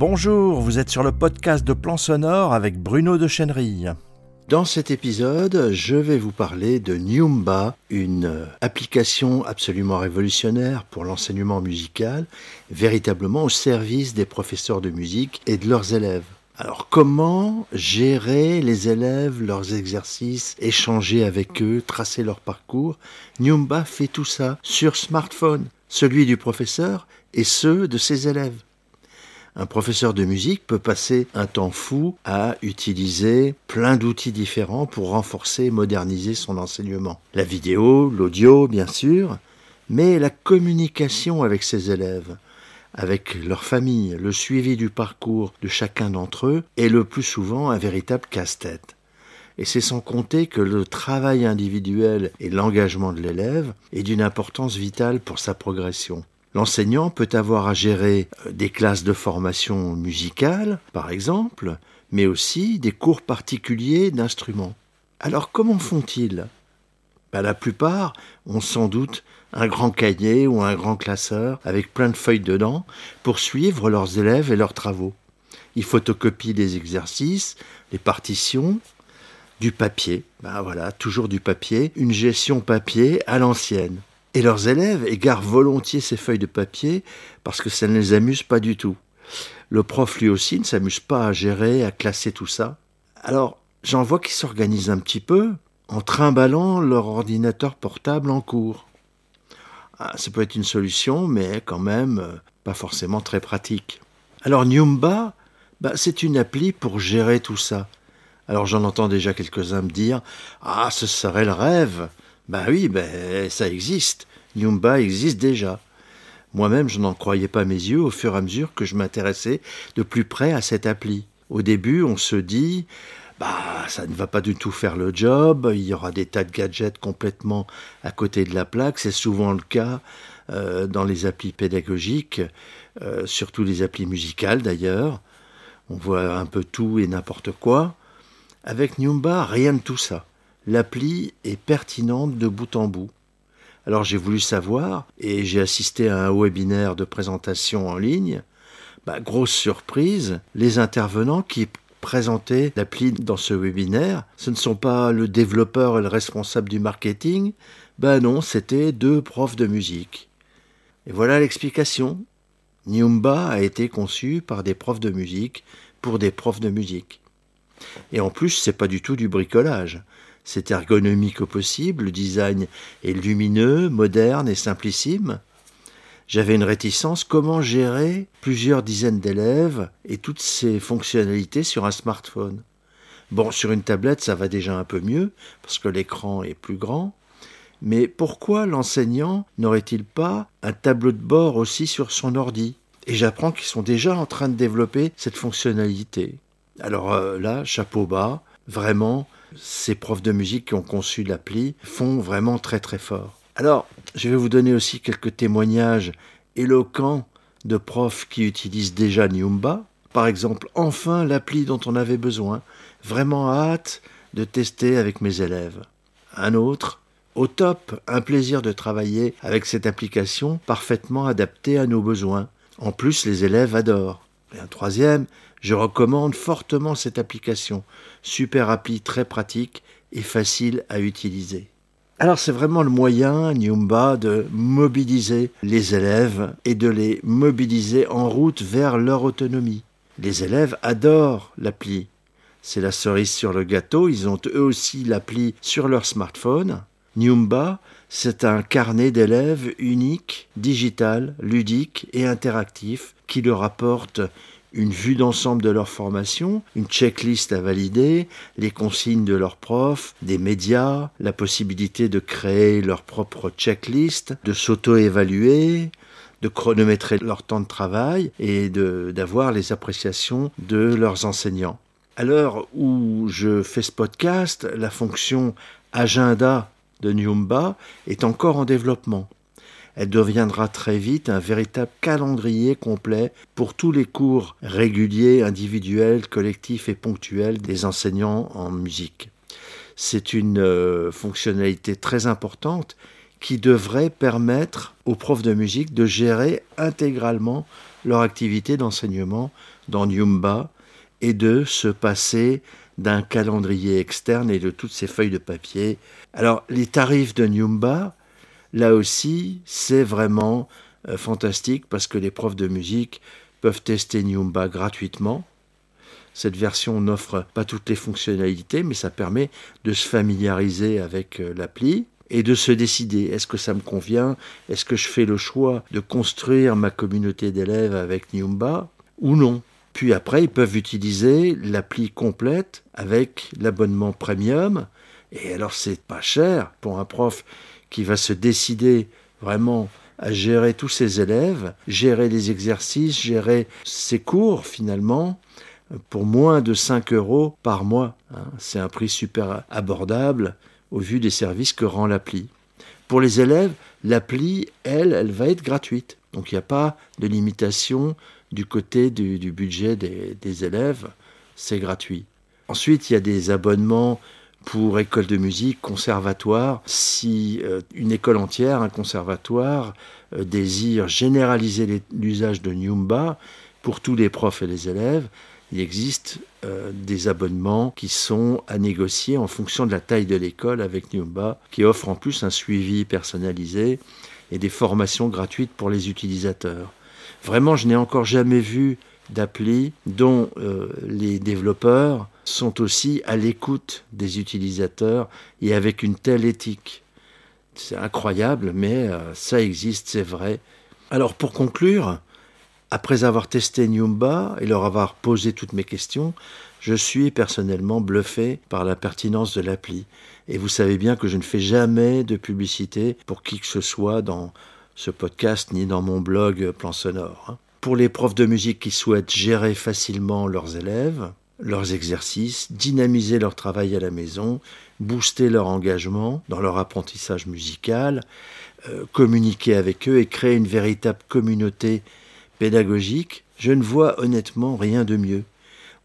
Bonjour, vous êtes sur le podcast de Plan Sonore avec Bruno de Chenerille. Dans cet épisode, je vais vous parler de Nyumba, une application absolument révolutionnaire pour l'enseignement musical, véritablement au service des professeurs de musique et de leurs élèves. Alors comment gérer les élèves, leurs exercices, échanger avec eux, tracer leur parcours? Nyumba fait tout ça sur smartphone, celui du professeur et ceux de ses élèves. Un professeur de musique peut passer un temps fou à utiliser plein d'outils différents pour renforcer et moderniser son enseignement. La vidéo, l'audio, bien sûr, mais la communication avec ses élèves, avec leur famille, le suivi du parcours de chacun d'entre eux est le plus souvent un véritable casse-tête. Et c'est sans compter que le travail individuel et l'engagement de l'élève est d'une importance vitale pour sa progression. L'enseignant peut avoir à gérer euh, des classes de formation musicale, par exemple, mais aussi des cours particuliers d'instruments. Alors comment font-ils? Ben, La plupart ont sans doute un grand cahier ou un grand classeur avec plein de feuilles dedans pour suivre leurs élèves et leurs travaux. Ils photocopient les exercices, les partitions, du papier. Ben voilà, toujours du papier, une gestion papier à l'ancienne. Et leurs élèves égarent volontiers ces feuilles de papier parce que ça ne les amuse pas du tout. Le prof lui aussi ne s'amuse pas à gérer, à classer tout ça. Alors, j'en vois qui s'organisent un petit peu en trimballant leur ordinateur portable en cours. Ah, ça peut être une solution, mais quand même euh, pas forcément très pratique. Alors Nyumba, bah, c'est une appli pour gérer tout ça. Alors j'en entends déjà quelques-uns me dire Ah, ce serait le rêve ben oui, ben ça existe. Nyumba existe déjà. Moi-même, je n'en croyais pas mes yeux au fur et à mesure que je m'intéressais de plus près à cette appli. Au début, on se dit, bah, ça ne va pas du tout faire le job, il y aura des tas de gadgets complètement à côté de la plaque, c'est souvent le cas euh, dans les applis pédagogiques, euh, surtout les applis musicales d'ailleurs. On voit un peu tout et n'importe quoi. Avec Nyumba, rien de tout ça l'appli est pertinente de bout en bout. Alors j'ai voulu savoir, et j'ai assisté à un webinaire de présentation en ligne. Bah, grosse surprise, les intervenants qui présentaient l'appli dans ce webinaire, ce ne sont pas le développeur et le responsable du marketing, ben non, c'était deux profs de musique. Et voilà l'explication. Nyumba a été conçu par des profs de musique pour des profs de musique. Et en plus, c'est pas du tout du bricolage. C'est ergonomique au possible, le design est lumineux, moderne et simplissime. J'avais une réticence, comment gérer plusieurs dizaines d'élèves et toutes ces fonctionnalités sur un smartphone? Bon, sur une tablette, ça va déjà un peu mieux, parce que l'écran est plus grand. Mais pourquoi l'enseignant n'aurait-il pas un tableau de bord aussi sur son ordi? Et j'apprends qu'ils sont déjà en train de développer cette fonctionnalité. Alors euh, là, chapeau bas, vraiment, ces profs de musique qui ont conçu l'appli font vraiment très très fort. Alors, je vais vous donner aussi quelques témoignages éloquents de profs qui utilisent déjà Nyumba. Par exemple, enfin l'appli dont on avait besoin. Vraiment hâte de tester avec mes élèves. Un autre, au top, un plaisir de travailler avec cette application parfaitement adaptée à nos besoins. En plus, les élèves adorent. Et un troisième, je recommande fortement cette application. Super appli très pratique et facile à utiliser. Alors c'est vraiment le moyen, Nyumba, de mobiliser les élèves et de les mobiliser en route vers leur autonomie. Les élèves adorent l'appli. C'est la cerise sur le gâteau, ils ont eux aussi l'appli sur leur smartphone. Nyumba, c'est un carnet d'élèves unique, digital, ludique et interactif qui leur apporte une vue d'ensemble de leur formation, une checklist à valider, les consignes de leurs profs, des médias, la possibilité de créer leur propre checklist, de s'auto-évaluer, de chronométrer leur temps de travail et d'avoir les appréciations de leurs enseignants. À l'heure où je fais ce podcast, la fonction agenda de Nyumba est encore en développement elle deviendra très vite un véritable calendrier complet pour tous les cours réguliers, individuels, collectifs et ponctuels des enseignants en musique. C'est une euh, fonctionnalité très importante qui devrait permettre aux profs de musique de gérer intégralement leur activité d'enseignement dans Nyumba et de se passer d'un calendrier externe et de toutes ces feuilles de papier. Alors les tarifs de Nyumba, là aussi, c'est vraiment euh, fantastique parce que les profs de musique peuvent tester Nyumba gratuitement. Cette version n'offre pas toutes les fonctionnalités, mais ça permet de se familiariser avec euh, l'appli et de se décider est-ce que ça me convient? Est-ce que je fais le choix de construire ma communauté d'élèves avec Nyumba ou non? Puis après, ils peuvent utiliser l'appli complète avec l'abonnement premium. Et alors, c'est pas cher pour un prof qui va se décider vraiment à gérer tous ses élèves, gérer les exercices, gérer ses cours finalement, pour moins de 5 euros par mois. Hein. C'est un prix super abordable au vu des services que rend l'appli. Pour les élèves, l'appli, elle, elle va être gratuite. Donc il n'y a pas de limitation du côté du, budget des, élèves, c'est gratuit. Ensuite, il y a des abonnements pour école de musique, conservatoire. Si euh, une école entière, un conservatoire, euh, désire généraliser l'usage de Nyumba pour tous les profs et les élèves, il existe euh, des abonnements qui sont à négocier en fonction de la taille de l'école avec Nyumba, qui offre en plus un suivi personnalisé et des formations gratuites pour les utilisateurs. Vraiment, je n'ai encore jamais vu d'appli dont euh, les développeurs sont aussi à l'écoute des utilisateurs et avec une telle éthique. C'est incroyable, mais euh, ça existe, c'est vrai. Alors pour conclure, après avoir testé Nyumba et leur avoir posé toutes mes questions, je suis personnellement bluffé par la pertinence de l'appli. Et vous savez bien que je ne fais jamais de publicité pour qui que ce soit dans ce podcast ni dans mon blog Plan Sonore. Hein. Pour les profs de musique qui souhaitent gérer facilement leurs élèves, leurs exercices, dynamiser leur travail à la maison, booster leur engagement dans leur apprentissage musical, euh, communiquer avec eux et créer une véritable communauté pédagogique, je ne vois honnêtement rien de mieux.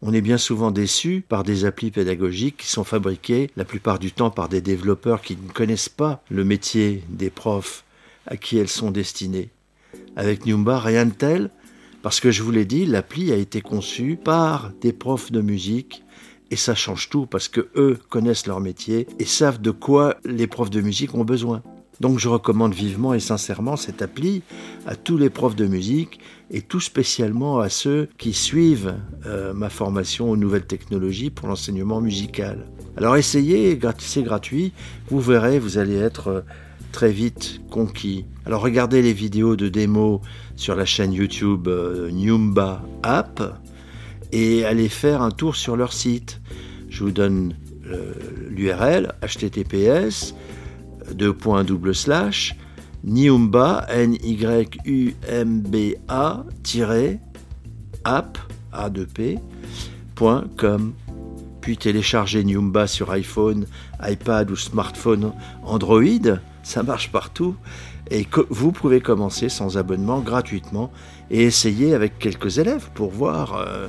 On est bien souvent déçu par des applis pédagogiques qui sont fabriquées la plupart du temps par des développeurs qui ne connaissent pas le métier des profs à qui elles sont destinées. Avec Nyumba, rien de tel, parce que je vous l'ai dit, l'appli a été conçue par des profs de musique et ça change tout parce que eux connaissent leur métier et savent de quoi les profs de musique ont besoin. Donc je recommande vivement et sincèrement cette appli à tous les profs de musique et tout spécialement à ceux qui suivent euh, ma formation aux nouvelles technologies pour l'enseignement musical. Alors essayez, c'est gratuit, vous verrez, vous allez être euh, très vite conquis. Alors regardez les vidéos de démo sur la chaîne YouTube euh, Nyumba App et allez faire un tour sur leur site. Je vous donne l'URL https deux points double slash, Niumba, N-Y-U-M-B-A, app, a 2 p. Puis télécharger Niumba sur iPhone, iPad ou smartphone Android, ça marche partout. Et vous pouvez commencer sans abonnement gratuitement et essayer avec quelques élèves pour voir euh,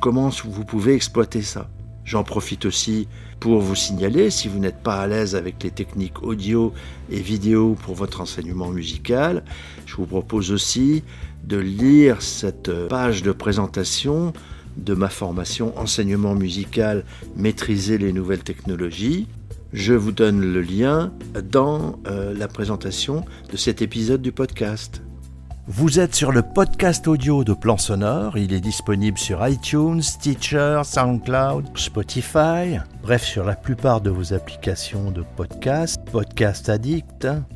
comment vous pouvez exploiter ça. J'en profite aussi pour vous signaler, si vous n'êtes pas à l'aise avec les techniques audio et vidéo pour votre enseignement musical, je vous propose aussi de lire cette page de présentation de ma formation enseignement musical maîtriser les nouvelles technologies. Je vous donne le lien dans euh, la présentation de cet épisode du podcast. Vous êtes sur le podcast audio de Plan Sonore. Il est disponible sur iTunes, Stitcher, SoundCloud, Spotify, bref, sur la plupart de vos applications de podcast, Podcast Addict,